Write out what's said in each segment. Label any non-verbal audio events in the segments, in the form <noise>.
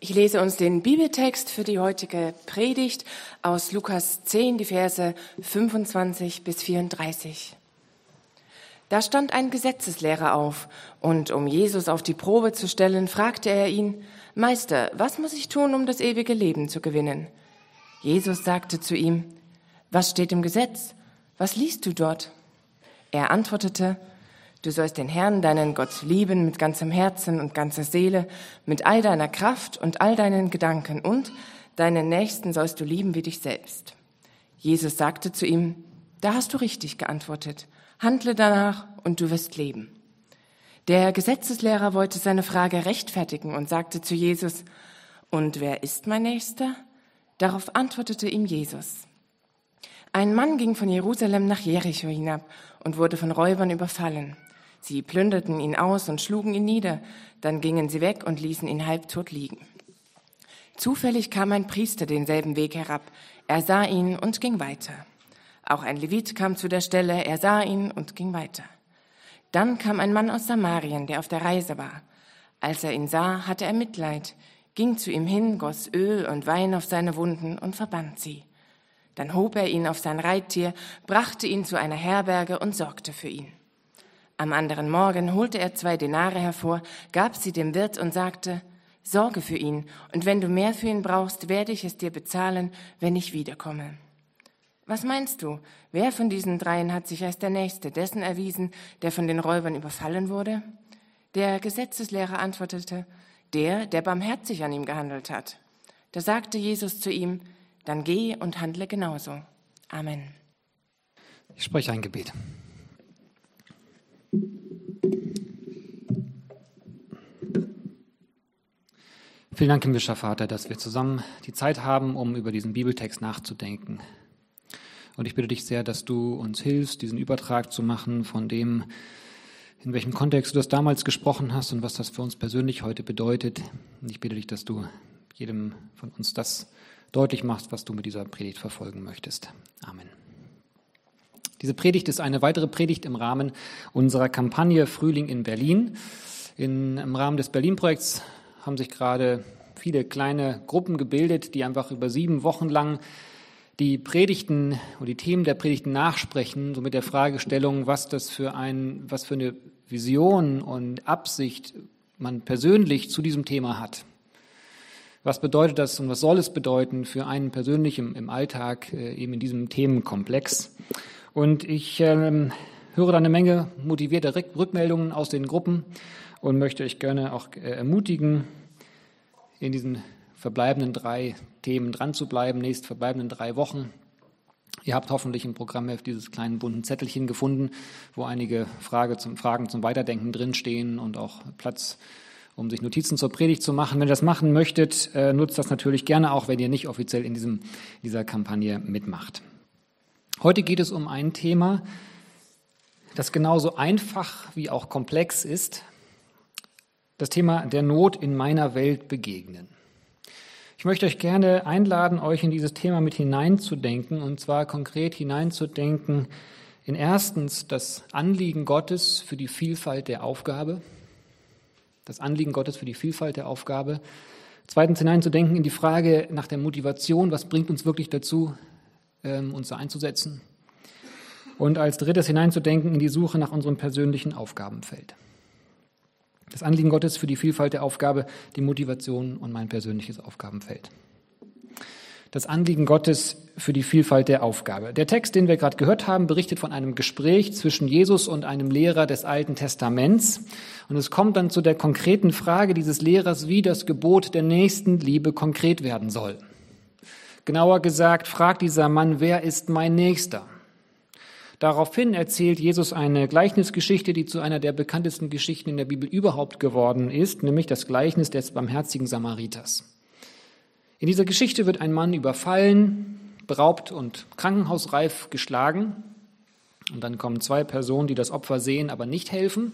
Ich lese uns den Bibeltext für die heutige Predigt aus Lukas 10, die Verse 25 bis 34. Da stand ein Gesetzeslehrer auf, und um Jesus auf die Probe zu stellen, fragte er ihn, Meister, was muss ich tun, um das ewige Leben zu gewinnen? Jesus sagte zu ihm, Was steht im Gesetz? Was liest du dort? Er antwortete, Du sollst den Herrn, deinen Gott, lieben mit ganzem Herzen und ganzer Seele, mit all deiner Kraft und all deinen Gedanken und deinen Nächsten sollst du lieben wie dich selbst. Jesus sagte zu ihm, da hast du richtig geantwortet. Handle danach und du wirst leben. Der Gesetzeslehrer wollte seine Frage rechtfertigen und sagte zu Jesus, und wer ist mein Nächster? Darauf antwortete ihm Jesus. Ein Mann ging von Jerusalem nach Jericho hinab und wurde von Räubern überfallen. Sie plünderten ihn aus und schlugen ihn nieder, dann gingen sie weg und ließen ihn halbtot liegen. Zufällig kam ein Priester denselben Weg herab. Er sah ihn und ging weiter. Auch ein Levit kam zu der Stelle, er sah ihn und ging weiter. Dann kam ein Mann aus Samarien, der auf der Reise war. Als er ihn sah, hatte er Mitleid, ging zu ihm hin, goss Öl und Wein auf seine Wunden und verband sie. Dann hob er ihn auf sein Reittier, brachte ihn zu einer Herberge und sorgte für ihn. Am anderen Morgen holte er zwei Denare hervor, gab sie dem Wirt und sagte, Sorge für ihn, und wenn du mehr für ihn brauchst, werde ich es dir bezahlen, wenn ich wiederkomme. Was meinst du, wer von diesen dreien hat sich als der Nächste dessen erwiesen, der von den Räubern überfallen wurde? Der Gesetzeslehrer antwortete, der, der barmherzig an ihm gehandelt hat. Da sagte Jesus zu ihm, dann geh und handle genauso. Amen. Ich spreche ein Gebet. Vielen Dank, himmlischer Vater, dass wir zusammen die Zeit haben, um über diesen Bibeltext nachzudenken. Und ich bitte dich sehr, dass du uns hilfst, diesen Übertrag zu machen von dem, in welchem Kontext du das damals gesprochen hast und was das für uns persönlich heute bedeutet. Und ich bitte dich, dass du jedem von uns das deutlich machst, was du mit dieser Predigt verfolgen möchtest. Amen. Diese Predigt ist eine weitere Predigt im Rahmen unserer Kampagne Frühling in Berlin. In, Im Rahmen des Berlin-Projekts haben sich gerade viele kleine Gruppen gebildet, die einfach über sieben Wochen lang die Predigten oder die Themen der Predigten nachsprechen, so mit der Fragestellung, was das für ein, was für eine Vision und Absicht man persönlich zu diesem Thema hat. Was bedeutet das und was soll es bedeuten für einen persönlich im, im Alltag, äh, eben in diesem Themenkomplex? Und ich ähm, höre da eine Menge motivierte Rückmeldungen aus den Gruppen und möchte euch gerne auch äh, ermutigen, in diesen verbleibenden drei Themen dran zu bleiben, nächst verbleibenden drei Wochen. Ihr habt hoffentlich im Programmheft dieses kleinen bunten Zettelchen gefunden, wo einige Frage zum, Fragen zum Weiterdenken drinstehen und auch Platz, um sich Notizen zur Predigt zu machen. Wenn ihr das machen möchtet, äh, nutzt das natürlich gerne auch, wenn ihr nicht offiziell in diesem, dieser Kampagne mitmacht. Heute geht es um ein Thema, das genauso einfach wie auch komplex ist, das Thema der Not in meiner Welt begegnen. Ich möchte euch gerne einladen, euch in dieses Thema mit hineinzudenken, und zwar konkret hineinzudenken in erstens das Anliegen Gottes für die Vielfalt der Aufgabe, das Anliegen Gottes für die Vielfalt der Aufgabe. Zweitens hineinzudenken in die Frage nach der Motivation, was bringt uns wirklich dazu, uns da einzusetzen. Und als drittes hineinzudenken in die Suche nach unserem persönlichen Aufgabenfeld. Das Anliegen Gottes für die Vielfalt der Aufgabe, die Motivation und mein persönliches Aufgabenfeld. Das Anliegen Gottes für die Vielfalt der Aufgabe. Der Text, den wir gerade gehört haben, berichtet von einem Gespräch zwischen Jesus und einem Lehrer des Alten Testaments. Und es kommt dann zu der konkreten Frage dieses Lehrers, wie das Gebot der Nächstenliebe konkret werden soll. Genauer gesagt, fragt dieser Mann, wer ist mein Nächster? Daraufhin erzählt Jesus eine Gleichnisgeschichte, die zu einer der bekanntesten Geschichten in der Bibel überhaupt geworden ist, nämlich das Gleichnis des barmherzigen Samariters. In dieser Geschichte wird ein Mann überfallen, beraubt und krankenhausreif geschlagen. Und dann kommen zwei Personen, die das Opfer sehen, aber nicht helfen.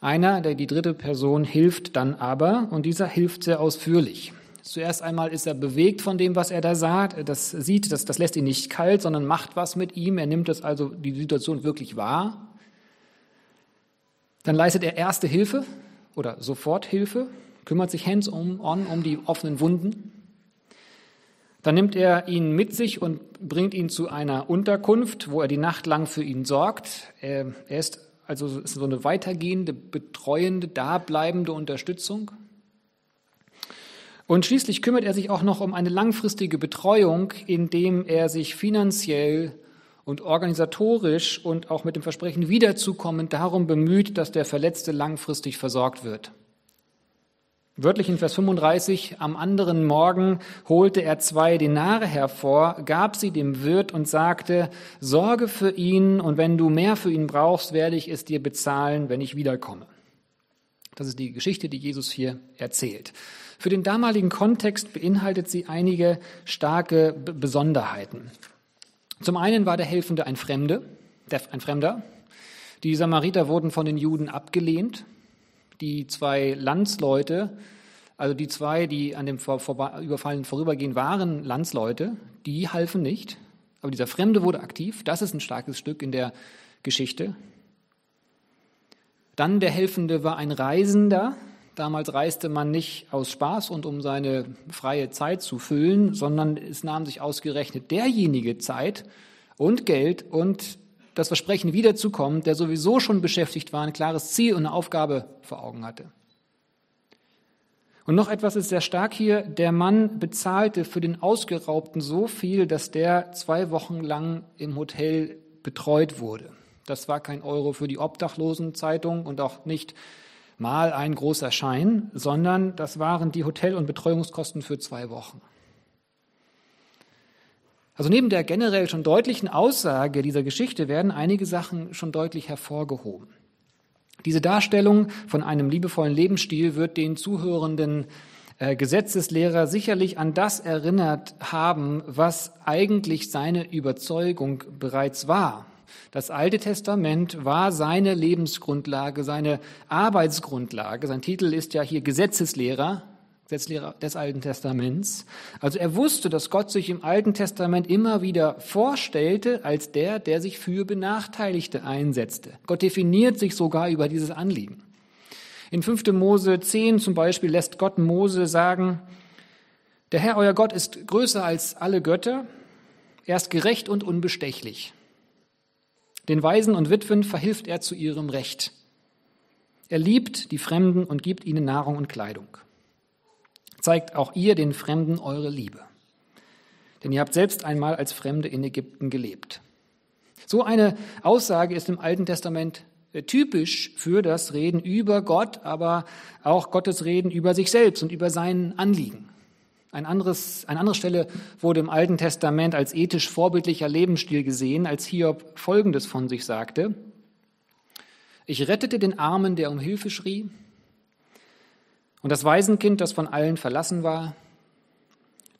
Einer, der die dritte Person hilft dann aber, und dieser hilft sehr ausführlich. Zuerst einmal ist er bewegt von dem, was er da sagt. Das sieht, das, das lässt ihn nicht kalt, sondern macht was mit ihm. Er nimmt das also die Situation wirklich wahr. Dann leistet er erste Hilfe oder Soforthilfe. kümmert sich hands-on um die offenen Wunden. Dann nimmt er ihn mit sich und bringt ihn zu einer Unterkunft, wo er die Nacht lang für ihn sorgt. Er ist also so eine weitergehende, betreuende, dableibende Unterstützung. Und schließlich kümmert er sich auch noch um eine langfristige Betreuung, indem er sich finanziell und organisatorisch und auch mit dem Versprechen wiederzukommen darum bemüht, dass der Verletzte langfristig versorgt wird. Wörtlich in Vers 35, am anderen Morgen holte er zwei Denare hervor, gab sie dem Wirt und sagte, sorge für ihn und wenn du mehr für ihn brauchst, werde ich es dir bezahlen, wenn ich wiederkomme. Das ist die Geschichte, die Jesus hier erzählt. Für den damaligen Kontext beinhaltet sie einige starke Besonderheiten. Zum einen war der Helfende ein Fremde, ein Fremder. Die Samariter wurden von den Juden abgelehnt. Die zwei Landsleute, also die zwei, die an dem Überfallen vorübergehen, waren Landsleute, die halfen nicht. Aber dieser Fremde wurde aktiv. Das ist ein starkes Stück in der Geschichte. Dann der Helfende war ein Reisender, Damals reiste man nicht aus Spaß und um seine freie Zeit zu füllen, sondern es nahm sich ausgerechnet derjenige Zeit und Geld und das Versprechen wiederzukommen, der sowieso schon beschäftigt war, ein klares Ziel und eine Aufgabe vor Augen hatte. Und noch etwas ist sehr stark hier. Der Mann bezahlte für den Ausgeraubten so viel, dass der zwei Wochen lang im Hotel betreut wurde. Das war kein Euro für die Obdachlosenzeitung und auch nicht mal ein großer Schein, sondern das waren die Hotel- und Betreuungskosten für zwei Wochen. Also neben der generell schon deutlichen Aussage dieser Geschichte werden einige Sachen schon deutlich hervorgehoben. Diese Darstellung von einem liebevollen Lebensstil wird den zuhörenden äh, Gesetzeslehrer sicherlich an das erinnert haben, was eigentlich seine Überzeugung bereits war. Das Alte Testament war seine Lebensgrundlage, seine Arbeitsgrundlage. Sein Titel ist ja hier Gesetzeslehrer, Gesetzeslehrer des Alten Testaments. Also er wusste, dass Gott sich im Alten Testament immer wieder vorstellte als der, der sich für Benachteiligte einsetzte. Gott definiert sich sogar über dieses Anliegen. In 5. Mose 10 zum Beispiel lässt Gott Mose sagen, der Herr, euer Gott, ist größer als alle Götter, er ist gerecht und unbestechlich. Den Waisen und Witwen verhilft er zu ihrem Recht. Er liebt die Fremden und gibt ihnen Nahrung und Kleidung. Zeigt auch ihr den Fremden eure Liebe. Denn ihr habt selbst einmal als Fremde in Ägypten gelebt. So eine Aussage ist im Alten Testament äh, typisch für das Reden über Gott, aber auch Gottes Reden über sich selbst und über sein Anliegen. Ein anderes, eine andere Stelle wurde im Alten Testament als ethisch vorbildlicher Lebensstil gesehen, als Hiob Folgendes von sich sagte. Ich rettete den Armen, der um Hilfe schrie, und das Waisenkind, das von allen verlassen war.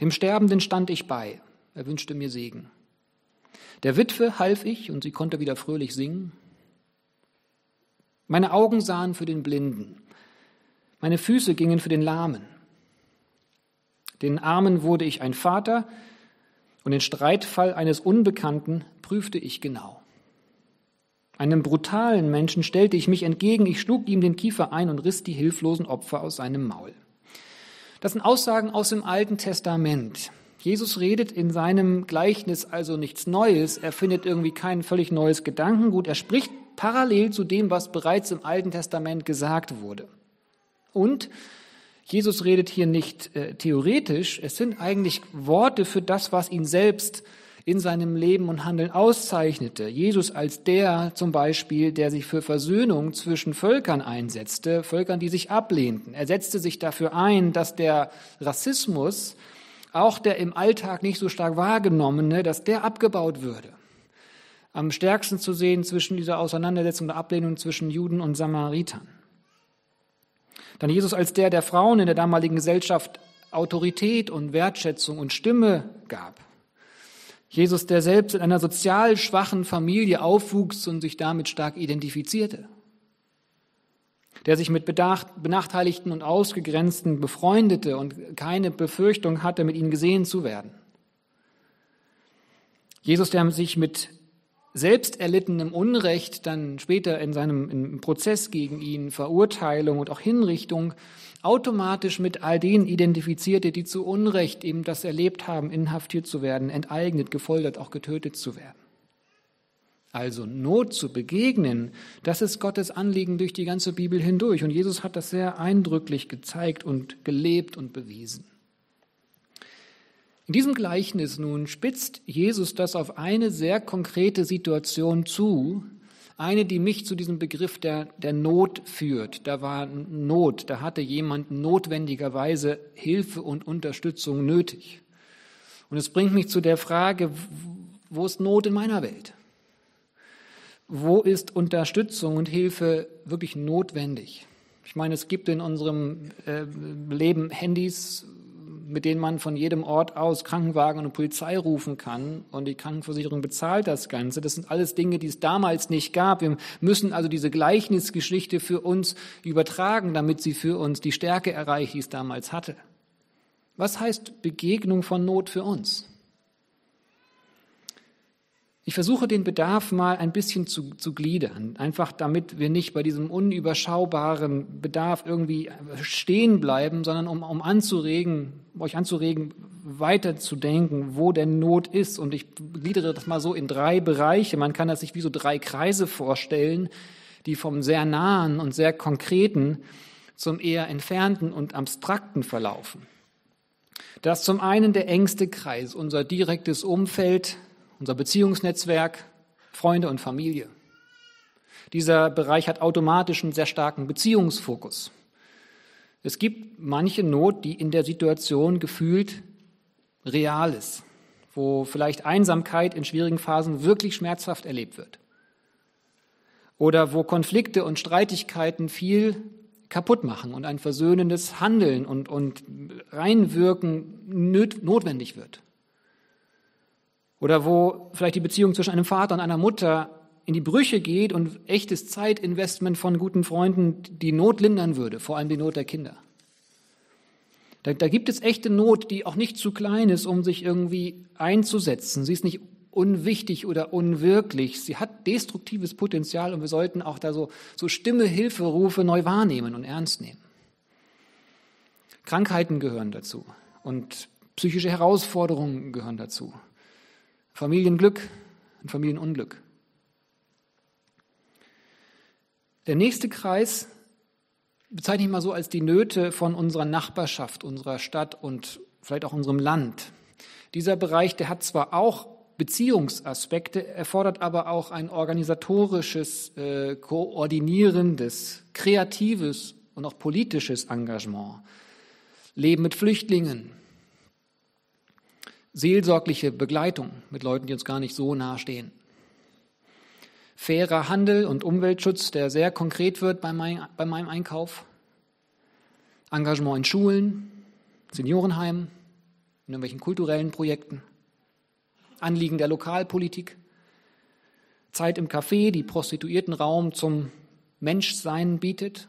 Dem Sterbenden stand ich bei, er wünschte mir Segen. Der Witwe half ich, und sie konnte wieder fröhlich singen. Meine Augen sahen für den Blinden, meine Füße gingen für den Lahmen. Den Armen wurde ich ein Vater und den Streitfall eines Unbekannten prüfte ich genau. Einem brutalen Menschen stellte ich mich entgegen, ich schlug ihm den Kiefer ein und riss die hilflosen Opfer aus seinem Maul. Das sind Aussagen aus dem Alten Testament. Jesus redet in seinem Gleichnis also nichts Neues, er findet irgendwie kein völlig neues Gedankengut, er spricht parallel zu dem, was bereits im Alten Testament gesagt wurde. Und Jesus redet hier nicht äh, theoretisch, es sind eigentlich Worte für das, was ihn selbst in seinem Leben und Handeln auszeichnete. Jesus als der zum Beispiel, der sich für Versöhnung zwischen Völkern einsetzte, Völkern, die sich ablehnten. Er setzte sich dafür ein, dass der Rassismus, auch der im Alltag nicht so stark wahrgenommene, dass der abgebaut würde. Am stärksten zu sehen zwischen dieser Auseinandersetzung der Ablehnung zwischen Juden und Samaritern. Dann Jesus als der, der Frauen in der damaligen Gesellschaft Autorität und Wertschätzung und Stimme gab. Jesus, der selbst in einer sozial schwachen Familie aufwuchs und sich damit stark identifizierte. Der sich mit Benachteiligten und Ausgegrenzten befreundete und keine Befürchtung hatte, mit ihnen gesehen zu werden. Jesus, der sich mit selbst erlittenem Unrecht, dann später in seinem im Prozess gegen ihn, Verurteilung und auch Hinrichtung, automatisch mit all denen identifizierte, die zu Unrecht eben das erlebt haben, inhaftiert zu werden, enteignet, gefoltert, auch getötet zu werden. Also Not zu begegnen, das ist Gottes Anliegen durch die ganze Bibel hindurch. Und Jesus hat das sehr eindrücklich gezeigt und gelebt und bewiesen. In diesem Gleichnis nun spitzt Jesus das auf eine sehr konkrete Situation zu, eine, die mich zu diesem Begriff der, der Not führt. Da war Not, da hatte jemand notwendigerweise Hilfe und Unterstützung nötig. Und es bringt mich zu der Frage, wo ist Not in meiner Welt? Wo ist Unterstützung und Hilfe wirklich notwendig? Ich meine, es gibt in unserem äh, Leben Handys, mit denen man von jedem Ort aus Krankenwagen und Polizei rufen kann und die Krankenversicherung bezahlt das Ganze. Das sind alles Dinge, die es damals nicht gab. Wir müssen also diese Gleichnisgeschichte für uns übertragen, damit sie für uns die Stärke erreicht, die es damals hatte. Was heißt Begegnung von Not für uns? Ich versuche den Bedarf mal ein bisschen zu, zu gliedern, einfach damit wir nicht bei diesem unüberschaubaren Bedarf irgendwie stehen bleiben, sondern um, um anzuregen, euch anzuregen, weiterzudenken, wo denn Not ist. Und ich gliedere das mal so in drei Bereiche. Man kann das sich wie so drei Kreise vorstellen, die vom sehr nahen und sehr konkreten zum eher entfernten und abstrakten verlaufen. Das zum einen der engste Kreis, unser direktes Umfeld, unser Beziehungsnetzwerk, Freunde und Familie. Dieser Bereich hat automatisch einen sehr starken Beziehungsfokus. Es gibt manche Not, die in der Situation gefühlt real ist, wo vielleicht Einsamkeit in schwierigen Phasen wirklich schmerzhaft erlebt wird. Oder wo Konflikte und Streitigkeiten viel kaputt machen und ein versöhnendes Handeln und, und Reinwirken notwendig wird. Oder wo vielleicht die Beziehung zwischen einem Vater und einer Mutter in die Brüche geht und echtes Zeitinvestment von guten Freunden die Not lindern würde, vor allem die Not der Kinder. Da, da gibt es echte Not, die auch nicht zu klein ist, um sich irgendwie einzusetzen. Sie ist nicht unwichtig oder unwirklich. Sie hat destruktives Potenzial und wir sollten auch da so, so Stimme, Hilferufe neu wahrnehmen und ernst nehmen. Krankheiten gehören dazu und psychische Herausforderungen gehören dazu. Familienglück und Familienunglück. Der nächste Kreis bezeichne ich mal so als die Nöte von unserer Nachbarschaft, unserer Stadt und vielleicht auch unserem Land. Dieser Bereich, der hat zwar auch Beziehungsaspekte, erfordert aber auch ein organisatorisches, äh, koordinierendes, kreatives und auch politisches Engagement. Leben mit Flüchtlingen, seelsorgliche Begleitung mit Leuten, die uns gar nicht so nahe stehen. Fairer Handel und Umweltschutz, der sehr konkret wird bei, mein, bei meinem Einkauf. Engagement in Schulen, Seniorenheimen, in irgendwelchen kulturellen Projekten. Anliegen der Lokalpolitik. Zeit im Café, die Prostituierten Raum zum Menschsein bietet.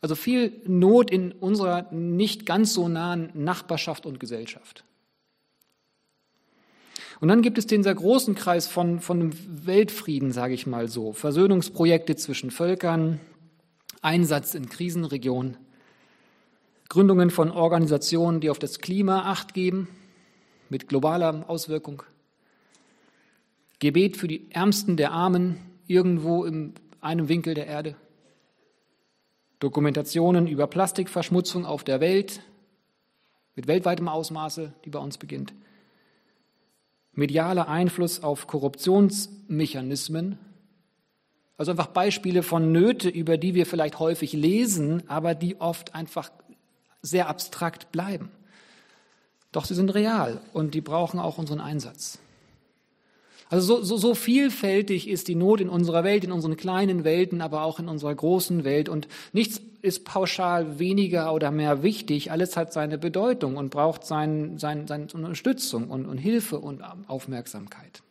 Also viel Not in unserer nicht ganz so nahen Nachbarschaft und Gesellschaft. Und dann gibt es den sehr großen Kreis von, von Weltfrieden, sage ich mal so. Versöhnungsprojekte zwischen Völkern, Einsatz in Krisenregionen, Gründungen von Organisationen, die auf das Klima acht geben, mit globaler Auswirkung, Gebet für die Ärmsten der Armen irgendwo in einem Winkel der Erde, Dokumentationen über Plastikverschmutzung auf der Welt mit weltweitem Ausmaße, die bei uns beginnt medialer Einfluss auf Korruptionsmechanismen, also einfach Beispiele von Nöte, über die wir vielleicht häufig lesen, aber die oft einfach sehr abstrakt bleiben. Doch sie sind real und die brauchen auch unseren Einsatz. Also so, so, so vielfältig ist die Not in unserer Welt, in unseren kleinen Welten, aber auch in unserer großen Welt. Und nichts ist pauschal weniger oder mehr wichtig. Alles hat seine Bedeutung und braucht sein, sein, seine Unterstützung und, und Hilfe und Aufmerksamkeit.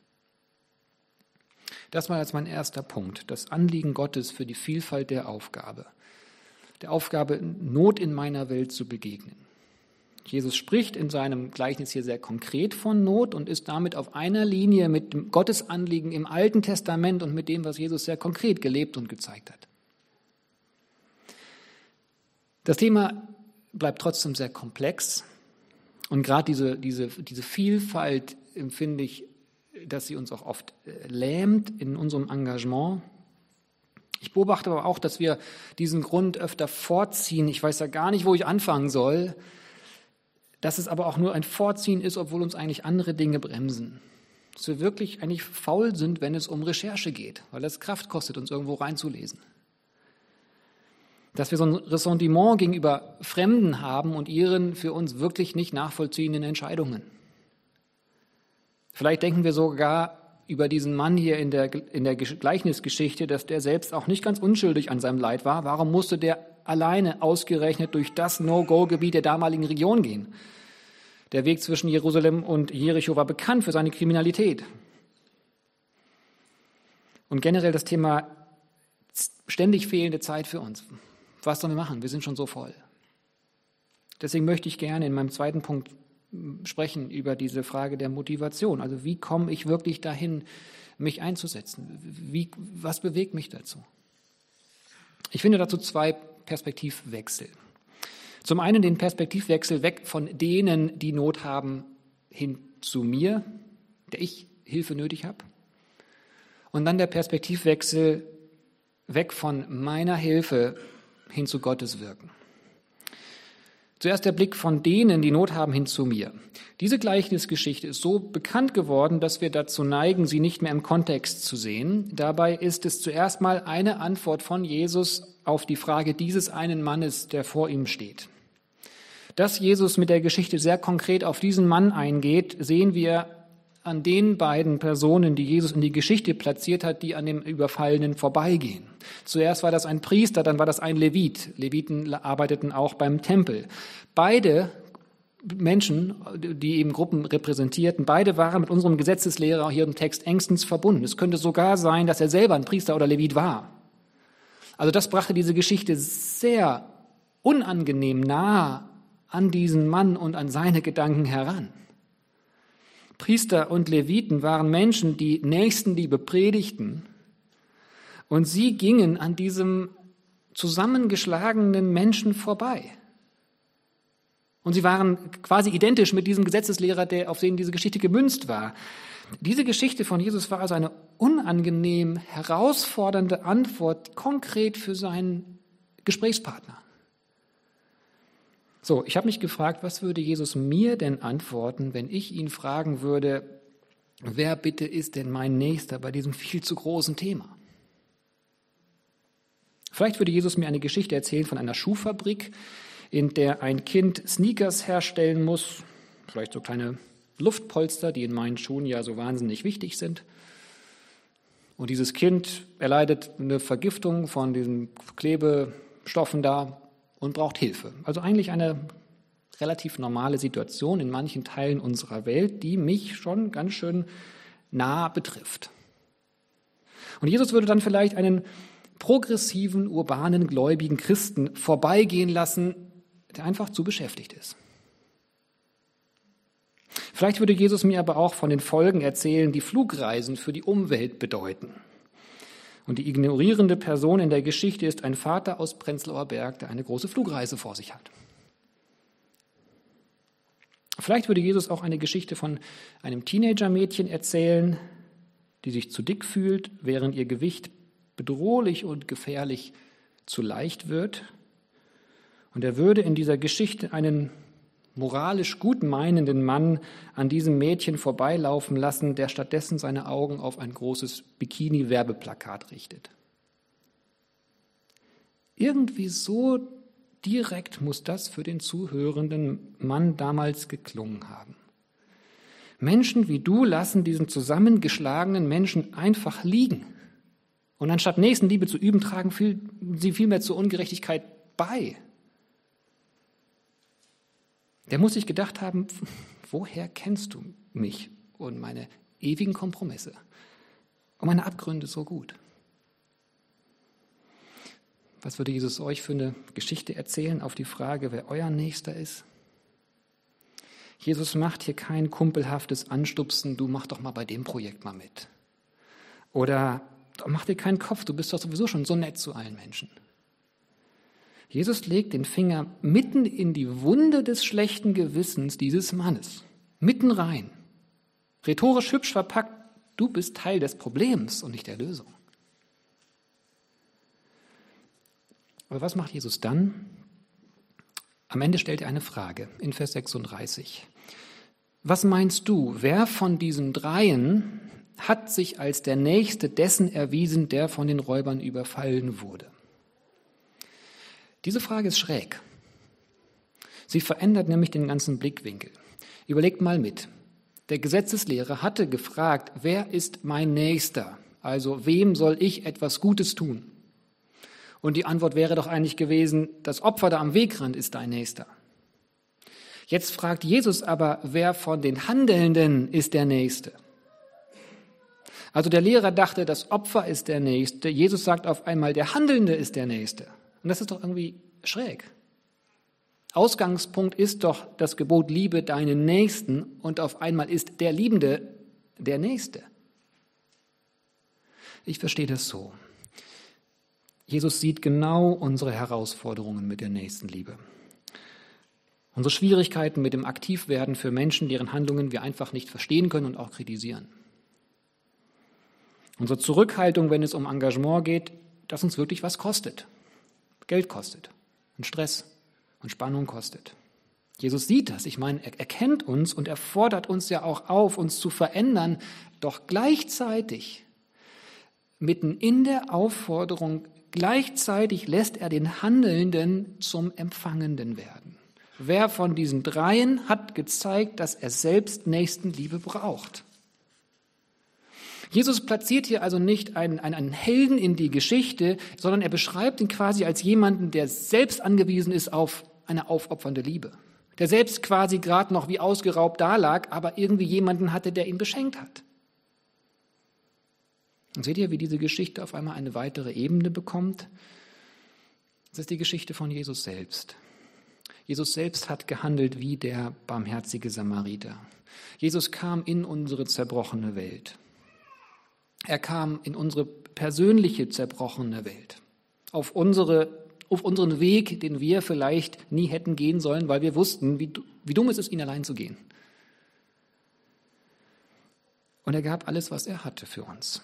Das war jetzt mein erster Punkt, das Anliegen Gottes für die Vielfalt der Aufgabe. Der Aufgabe, Not in meiner Welt zu begegnen. Jesus spricht in seinem Gleichnis hier sehr konkret von Not und ist damit auf einer Linie mit dem Gottesanliegen im Alten Testament und mit dem, was Jesus sehr konkret gelebt und gezeigt hat. Das Thema bleibt trotzdem sehr komplex und gerade diese, diese, diese Vielfalt empfinde ich, dass sie uns auch oft äh, lähmt in unserem Engagement. Ich beobachte aber auch, dass wir diesen Grund öfter vorziehen. Ich weiß ja gar nicht, wo ich anfangen soll. Dass es aber auch nur ein Vorziehen ist, obwohl uns eigentlich andere Dinge bremsen. Dass wir wirklich eigentlich faul sind, wenn es um Recherche geht, weil es Kraft kostet, uns irgendwo reinzulesen. Dass wir so ein Ressentiment gegenüber Fremden haben und ihren für uns wirklich nicht nachvollziehenden Entscheidungen. Vielleicht denken wir sogar über diesen Mann hier in der, in der Gleichnisgeschichte, dass der selbst auch nicht ganz unschuldig an seinem Leid war. Warum musste der alleine ausgerechnet durch das No-Go-Gebiet der damaligen Region gehen? Der Weg zwischen Jerusalem und Jericho war bekannt für seine Kriminalität. Und generell das Thema ständig fehlende Zeit für uns. Was sollen wir machen? Wir sind schon so voll. Deswegen möchte ich gerne in meinem zweiten Punkt sprechen über diese Frage der Motivation. Also wie komme ich wirklich dahin, mich einzusetzen? Wie, was bewegt mich dazu? Ich finde dazu zwei Perspektivwechsel. Zum einen den Perspektivwechsel weg von denen, die Not haben, hin zu mir, der ich Hilfe nötig habe. Und dann der Perspektivwechsel weg von meiner Hilfe hin zu Gottes Wirken. Zuerst der Blick von denen, die Not haben, hin zu mir. Diese Gleichnisgeschichte ist so bekannt geworden, dass wir dazu neigen, sie nicht mehr im Kontext zu sehen. Dabei ist es zuerst mal eine Antwort von Jesus auf die Frage dieses einen Mannes, der vor ihm steht. Dass Jesus mit der Geschichte sehr konkret auf diesen Mann eingeht, sehen wir an den beiden Personen, die Jesus in die Geschichte platziert hat, die an dem Überfallenen vorbeigehen. Zuerst war das ein Priester, dann war das ein Levit. Leviten arbeiteten auch beim Tempel. Beide Menschen, die eben Gruppen repräsentierten, beide waren mit unserem Gesetzeslehrer hier im Text engstens verbunden. Es könnte sogar sein, dass er selber ein Priester oder Levit war. Also das brachte diese Geschichte sehr unangenehm nah an diesen Mann und an seine Gedanken heran. Priester und Leviten waren Menschen, die Nächstenliebe predigten. Und sie gingen an diesem zusammengeschlagenen Menschen vorbei. Und sie waren quasi identisch mit diesem Gesetzeslehrer, der, auf den diese Geschichte gemünzt war. Diese Geschichte von Jesus war also eine unangenehm herausfordernde Antwort konkret für seinen Gesprächspartner. So, ich habe mich gefragt, was würde Jesus mir denn antworten, wenn ich ihn fragen würde, wer bitte ist denn mein Nächster bei diesem viel zu großen Thema? Vielleicht würde Jesus mir eine Geschichte erzählen von einer Schuhfabrik, in der ein Kind Sneakers herstellen muss, vielleicht so kleine Luftpolster, die in meinen Schuhen ja so wahnsinnig wichtig sind. Und dieses Kind erleidet eine Vergiftung von diesen Klebestoffen da und braucht Hilfe. Also eigentlich eine relativ normale Situation in manchen Teilen unserer Welt, die mich schon ganz schön nah betrifft. Und Jesus würde dann vielleicht einen progressiven, urbanen, gläubigen Christen vorbeigehen lassen, der einfach zu beschäftigt ist. Vielleicht würde Jesus mir aber auch von den Folgen erzählen, die Flugreisen für die Umwelt bedeuten. Und die ignorierende Person in der Geschichte ist ein Vater aus Prenzlauer Berg, der eine große Flugreise vor sich hat. Vielleicht würde Jesus auch eine Geschichte von einem Teenager-Mädchen erzählen, die sich zu dick fühlt, während ihr Gewicht bedrohlich und gefährlich zu leicht wird. Und er würde in dieser Geschichte einen moralisch gut meinenden Mann an diesem Mädchen vorbeilaufen lassen, der stattdessen seine Augen auf ein großes Bikini-Werbeplakat richtet. Irgendwie so direkt muss das für den zuhörenden Mann damals geklungen haben. Menschen wie du lassen diesen zusammengeschlagenen Menschen einfach liegen. Und anstatt Nächstenliebe zu üben, tragen sie vielmehr zur Ungerechtigkeit bei. Der muss sich gedacht haben, <laughs> woher kennst du mich und meine ewigen Kompromisse und meine Abgründe so gut? Was würde Jesus euch für eine Geschichte erzählen auf die Frage, wer euer Nächster ist? Jesus macht hier kein kumpelhaftes Anstupsen, du mach doch mal bei dem Projekt mal mit. Oder mach dir keinen Kopf, du bist doch sowieso schon so nett zu allen Menschen. Jesus legt den Finger mitten in die Wunde des schlechten Gewissens dieses Mannes, mitten rein. Rhetorisch hübsch verpackt, du bist Teil des Problems und nicht der Lösung. Aber was macht Jesus dann? Am Ende stellt er eine Frage in Vers 36. Was meinst du, wer von diesen dreien hat sich als der Nächste dessen erwiesen, der von den Räubern überfallen wurde? Diese Frage ist schräg. Sie verändert nämlich den ganzen Blickwinkel. Überlegt mal mit. Der Gesetzeslehrer hatte gefragt, wer ist mein Nächster? Also wem soll ich etwas Gutes tun? Und die Antwort wäre doch eigentlich gewesen, das Opfer da am Wegrand ist dein Nächster. Jetzt fragt Jesus aber, wer von den Handelnden ist der Nächste? Also der Lehrer dachte, das Opfer ist der Nächste. Jesus sagt auf einmal, der Handelnde ist der Nächste. Und das ist doch irgendwie schräg. Ausgangspunkt ist doch das Gebot, liebe deinen Nächsten und auf einmal ist der Liebende der Nächste. Ich verstehe das so. Jesus sieht genau unsere Herausforderungen mit der Nächstenliebe. Unsere Schwierigkeiten mit dem Aktivwerden für Menschen, deren Handlungen wir einfach nicht verstehen können und auch kritisieren. Unsere Zurückhaltung, wenn es um Engagement geht, das uns wirklich was kostet. Geld kostet und Stress und Spannung kostet. Jesus sieht das. Ich meine, er, er kennt uns und er fordert uns ja auch auf, uns zu verändern. Doch gleichzeitig, mitten in der Aufforderung, gleichzeitig lässt er den Handelnden zum Empfangenden werden. Wer von diesen dreien hat gezeigt, dass er selbst Nächstenliebe braucht? Jesus platziert hier also nicht einen, einen, Helden in die Geschichte, sondern er beschreibt ihn quasi als jemanden, der selbst angewiesen ist auf eine aufopfernde Liebe. Der selbst quasi gerade noch wie ausgeraubt dalag, aber irgendwie jemanden hatte, der ihn beschenkt hat. Und seht ihr, wie diese Geschichte auf einmal eine weitere Ebene bekommt? Das ist die Geschichte von Jesus selbst. Jesus selbst hat gehandelt wie der barmherzige Samariter. Jesus kam in unsere zerbrochene Welt. Er kam in unsere persönliche zerbrochene Welt, auf, unsere, auf unseren Weg, den wir vielleicht nie hätten gehen sollen, weil wir wussten, wie, wie dumm es ist, ihn allein zu gehen. Und er gab alles, was er hatte für uns.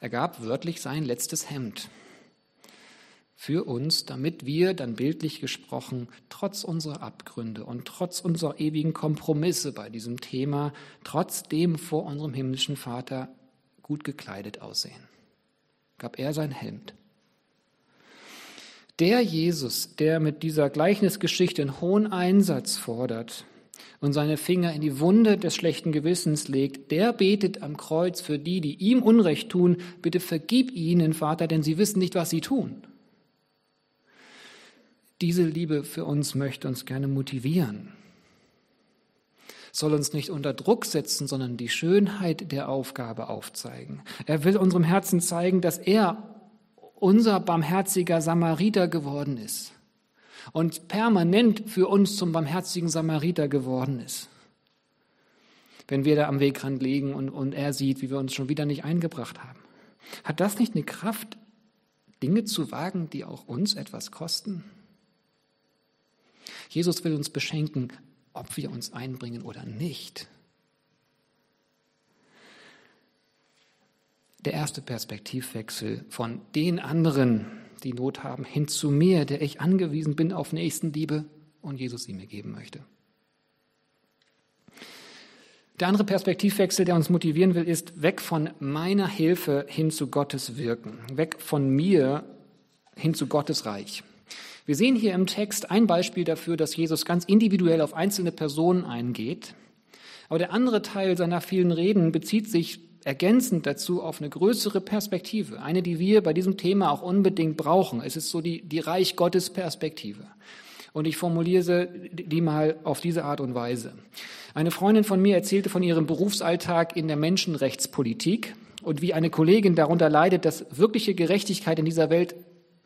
Er gab wörtlich sein letztes Hemd für uns, damit wir dann bildlich gesprochen, trotz unserer Abgründe und trotz unserer ewigen Kompromisse bei diesem Thema, trotzdem vor unserem himmlischen Vater gut gekleidet aussehen. Gab er sein Hemd. Der Jesus, der mit dieser Gleichnisgeschichte einen hohen Einsatz fordert und seine Finger in die Wunde des schlechten Gewissens legt, der betet am Kreuz für die, die ihm Unrecht tun, bitte vergib ihnen, Vater, denn sie wissen nicht, was sie tun. Diese Liebe für uns möchte uns gerne motivieren, soll uns nicht unter Druck setzen, sondern die Schönheit der Aufgabe aufzeigen. Er will unserem Herzen zeigen, dass er unser barmherziger Samariter geworden ist und permanent für uns zum barmherzigen Samariter geworden ist. Wenn wir da am Wegrand liegen und, und er sieht, wie wir uns schon wieder nicht eingebracht haben. Hat das nicht eine Kraft, Dinge zu wagen, die auch uns etwas kosten? Jesus will uns beschenken, ob wir uns einbringen oder nicht. Der erste Perspektivwechsel von den anderen, die Not haben, hin zu mir, der ich angewiesen bin auf Nächstenliebe und Jesus sie mir geben möchte. Der andere Perspektivwechsel, der uns motivieren will, ist weg von meiner Hilfe hin zu Gottes Wirken, weg von mir hin zu Gottes Reich. Wir sehen hier im Text ein Beispiel dafür, dass Jesus ganz individuell auf einzelne Personen eingeht. Aber der andere Teil seiner vielen Reden bezieht sich ergänzend dazu auf eine größere Perspektive, eine, die wir bei diesem Thema auch unbedingt brauchen. Es ist so die, die Reich Gottes Perspektive. Und ich formuliere die mal auf diese Art und Weise. Eine Freundin von mir erzählte von ihrem Berufsalltag in der Menschenrechtspolitik und wie eine Kollegin darunter leidet, dass wirkliche Gerechtigkeit in dieser Welt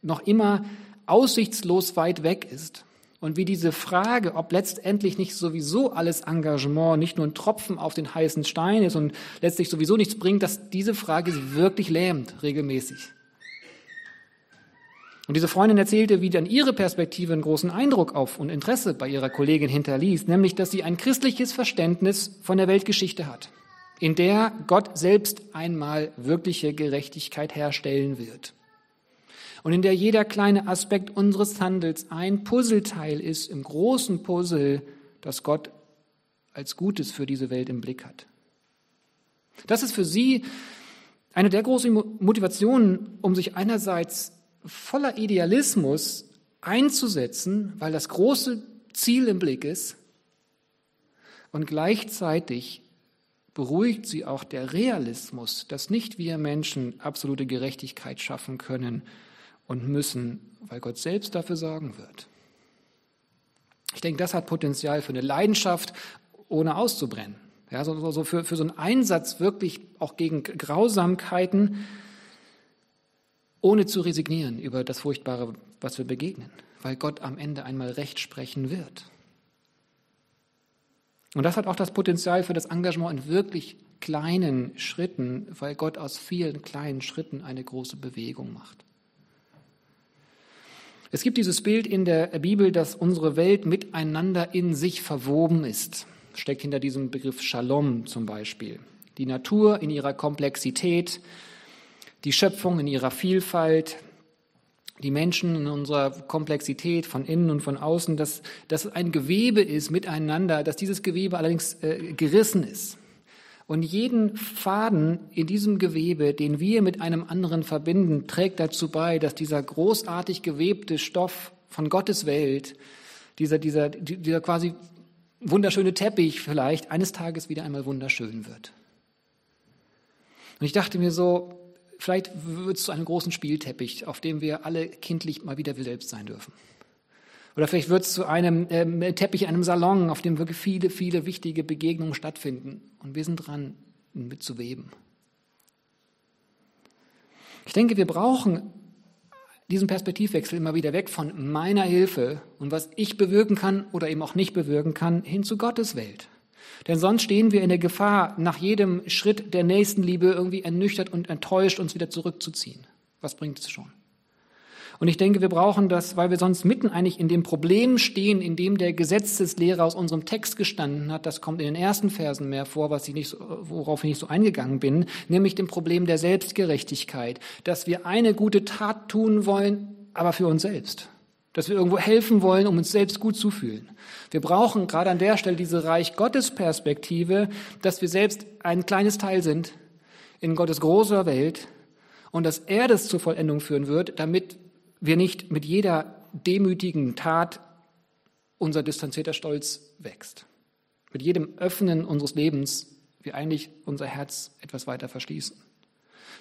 noch immer aussichtslos weit weg ist Und wie diese Frage, ob letztendlich nicht sowieso alles Engagement nicht nur ein Tropfen auf den heißen Stein ist und letztlich sowieso nichts bringt, dass diese Frage sie wirklich lähmt regelmäßig. Und diese Freundin erzählte, wie dann ihre Perspektive einen großen Eindruck auf und Interesse bei ihrer Kollegin hinterließ, nämlich, dass sie ein christliches Verständnis von der Weltgeschichte hat, in der Gott selbst einmal wirkliche Gerechtigkeit herstellen wird. Und in der jeder kleine Aspekt unseres Handels ein Puzzleteil ist im großen Puzzle, das Gott als Gutes für diese Welt im Blick hat. Das ist für sie eine der großen Motivationen, um sich einerseits voller Idealismus einzusetzen, weil das große Ziel im Blick ist. Und gleichzeitig beruhigt sie auch der Realismus, dass nicht wir Menschen absolute Gerechtigkeit schaffen können und müssen, weil Gott selbst dafür sorgen wird. Ich denke, das hat Potenzial für eine Leidenschaft, ohne auszubrennen. Ja, so, so für, für so einen Einsatz wirklich auch gegen Grausamkeiten, ohne zu resignieren über das Furchtbare, was wir begegnen, weil Gott am Ende einmal Recht sprechen wird. Und das hat auch das Potenzial für das Engagement in wirklich kleinen Schritten, weil Gott aus vielen kleinen Schritten eine große Bewegung macht. Es gibt dieses Bild in der Bibel, dass unsere Welt miteinander in sich verwoben ist. Steckt hinter diesem Begriff Shalom zum Beispiel. Die Natur in ihrer Komplexität, die Schöpfung in ihrer Vielfalt, die Menschen in unserer Komplexität von innen und von außen, dass das ein Gewebe ist miteinander, dass dieses Gewebe allerdings äh, gerissen ist. Und jeden Faden in diesem Gewebe, den wir mit einem anderen verbinden, trägt dazu bei, dass dieser großartig gewebte Stoff von Gottes Welt, dieser, dieser, dieser quasi wunderschöne Teppich vielleicht eines Tages wieder einmal wunderschön wird. Und ich dachte mir so, vielleicht wird es zu einem großen Spielteppich, auf dem wir alle kindlich mal wieder wir selbst sein dürfen. Oder vielleicht wird es zu einem äh, Teppich in einem Salon, auf dem wirklich viele, viele wichtige Begegnungen stattfinden. Und wir sind dran, mitzuweben. Ich denke, wir brauchen diesen Perspektivwechsel immer wieder weg von meiner Hilfe und was ich bewirken kann oder eben auch nicht bewirken kann, hin zu Gottes Welt. Denn sonst stehen wir in der Gefahr, nach jedem Schritt der Nächstenliebe irgendwie ernüchtert und enttäuscht uns wieder zurückzuziehen. Was bringt es schon? Und ich denke, wir brauchen das, weil wir sonst mitten eigentlich in dem Problem stehen, in dem der Gesetzeslehrer aus unserem Text gestanden hat. Das kommt in den ersten Versen mehr vor, was ich nicht, worauf ich nicht so eingegangen bin, nämlich dem Problem der Selbstgerechtigkeit, dass wir eine gute Tat tun wollen, aber für uns selbst dass wir irgendwo helfen wollen, um uns selbst gut zu fühlen. Wir brauchen gerade an der Stelle diese Reich Gottes Perspektive, dass wir selbst ein kleines Teil sind in Gottes großer Welt und dass er das zur Vollendung führen wird, damit wir nicht mit jeder demütigen Tat unser distanzierter Stolz wächst. Mit jedem Öffnen unseres Lebens wir eigentlich unser Herz etwas weiter verschließen.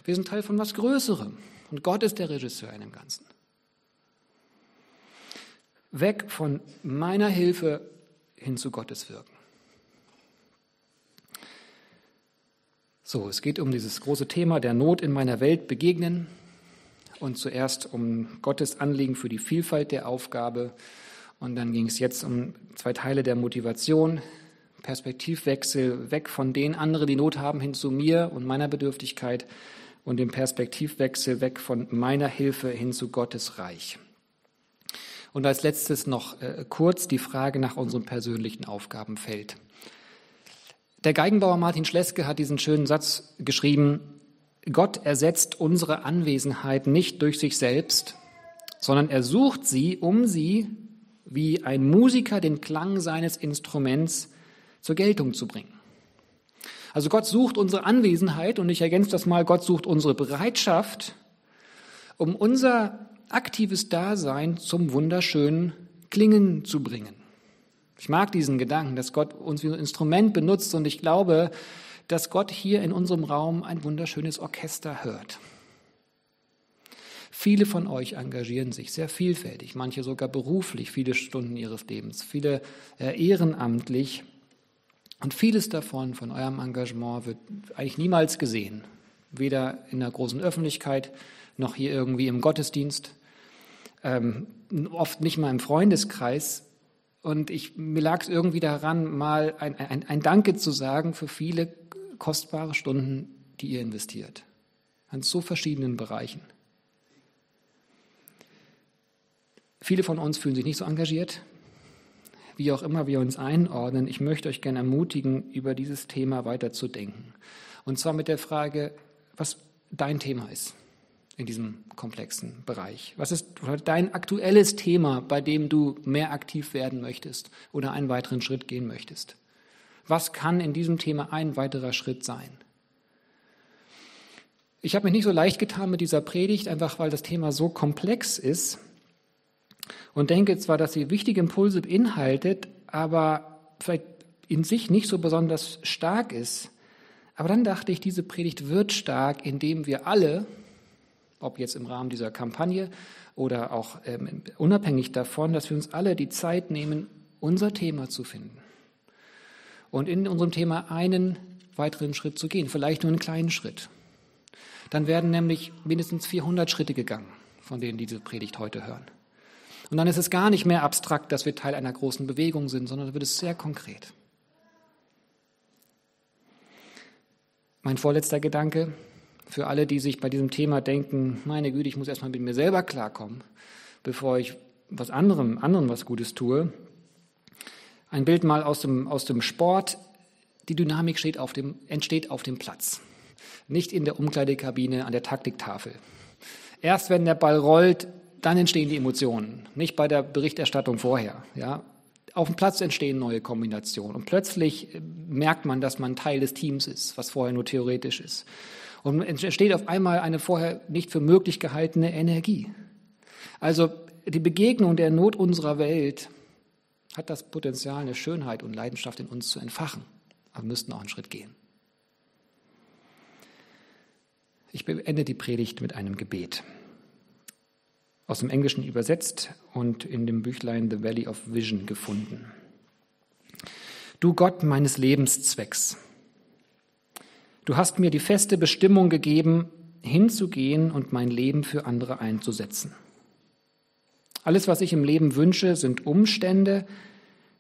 Wir sind Teil von was Größerem und Gott ist der Regisseur in dem Ganzen. Weg von meiner Hilfe hin zu Gottes Wirken. So, es geht um dieses große Thema der Not in meiner Welt begegnen und zuerst um Gottes Anliegen für die Vielfalt der Aufgabe und dann ging es jetzt um zwei Teile der Motivation, Perspektivwechsel weg von den anderen, die Not haben, hin zu mir und meiner Bedürftigkeit und dem Perspektivwechsel weg von meiner Hilfe hin zu Gottes Reich. Und als letztes noch äh, kurz die Frage nach unserem persönlichen Aufgabenfeld. Der Geigenbauer Martin Schleske hat diesen schönen Satz geschrieben, Gott ersetzt unsere Anwesenheit nicht durch sich selbst, sondern er sucht sie, um sie, wie ein Musiker den Klang seines Instruments zur Geltung zu bringen. Also Gott sucht unsere Anwesenheit und ich ergänze das mal, Gott sucht unsere Bereitschaft, um unser aktives Dasein zum wunderschönen Klingen zu bringen. Ich mag diesen Gedanken, dass Gott uns wie ein Instrument benutzt und ich glaube, dass Gott hier in unserem Raum ein wunderschönes Orchester hört. Viele von euch engagieren sich sehr vielfältig, manche sogar beruflich, viele Stunden ihres Lebens, viele äh, ehrenamtlich. Und vieles davon, von eurem Engagement, wird eigentlich niemals gesehen. Weder in der großen Öffentlichkeit noch hier irgendwie im Gottesdienst ähm, oft nicht mal im Freundeskreis, Und ich, mir lag es irgendwie daran, mal ein, ein, ein Danke zu sagen für viele kostbare Stunden, die ihr investiert. An so verschiedenen Bereichen. Viele von uns fühlen sich nicht so engagiert. Wie auch immer wir uns einordnen, ich möchte euch gerne ermutigen, über dieses Thema weiterzudenken. Und zwar mit der Frage, was dein Thema ist in diesem komplexen Bereich. Was ist dein aktuelles Thema, bei dem du mehr aktiv werden möchtest oder einen weiteren Schritt gehen möchtest? Was kann in diesem Thema ein weiterer Schritt sein? Ich habe mich nicht so leicht getan mit dieser Predigt, einfach weil das Thema so komplex ist und denke zwar, dass sie wichtige Impulse beinhaltet, aber vielleicht in sich nicht so besonders stark ist. Aber dann dachte ich, diese Predigt wird stark, indem wir alle, ob jetzt im Rahmen dieser Kampagne oder auch ähm, unabhängig davon, dass wir uns alle die Zeit nehmen, unser Thema zu finden. Und in unserem Thema einen weiteren Schritt zu gehen, vielleicht nur einen kleinen Schritt. Dann werden nämlich mindestens 400 Schritte gegangen, von denen diese Predigt heute hören. Und dann ist es gar nicht mehr abstrakt, dass wir Teil einer großen Bewegung sind, sondern wird es sehr konkret. Mein vorletzter Gedanke für alle, die sich bei diesem Thema denken, meine Güte, ich muss erstmal mit mir selber klarkommen, bevor ich was anderem, anderen was Gutes tue. Ein Bild mal aus dem, aus dem Sport. Die Dynamik steht auf dem, entsteht auf dem Platz, nicht in der Umkleidekabine an der Taktiktafel. Erst wenn der Ball rollt, dann entstehen die Emotionen, nicht bei der Berichterstattung vorher. Ja. Auf dem Platz entstehen neue Kombinationen und plötzlich äh, merkt man, dass man Teil des Teams ist, was vorher nur theoretisch ist. Und entsteht auf einmal eine vorher nicht für möglich gehaltene Energie. Also die Begegnung der Not unserer Welt hat das Potenzial, eine Schönheit und Leidenschaft in uns zu entfachen. Aber wir müssten auch einen Schritt gehen. Ich beende die Predigt mit einem Gebet aus dem Englischen übersetzt und in dem Büchlein The Valley of Vision gefunden. Du Gott meines Lebenszwecks, du hast mir die feste Bestimmung gegeben, hinzugehen und mein Leben für andere einzusetzen. Alles, was ich im Leben wünsche, sind Umstände,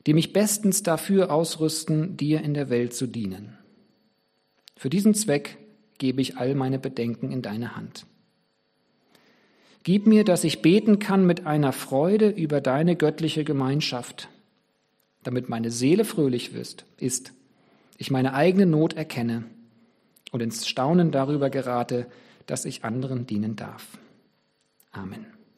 die mich bestens dafür ausrüsten, dir in der Welt zu dienen. Für diesen Zweck gebe ich all meine Bedenken in deine Hand. Gib mir, dass ich beten kann mit einer Freude über deine göttliche Gemeinschaft, damit meine Seele fröhlich ist, ich meine eigene Not erkenne und ins Staunen darüber gerate, dass ich anderen dienen darf. Amen.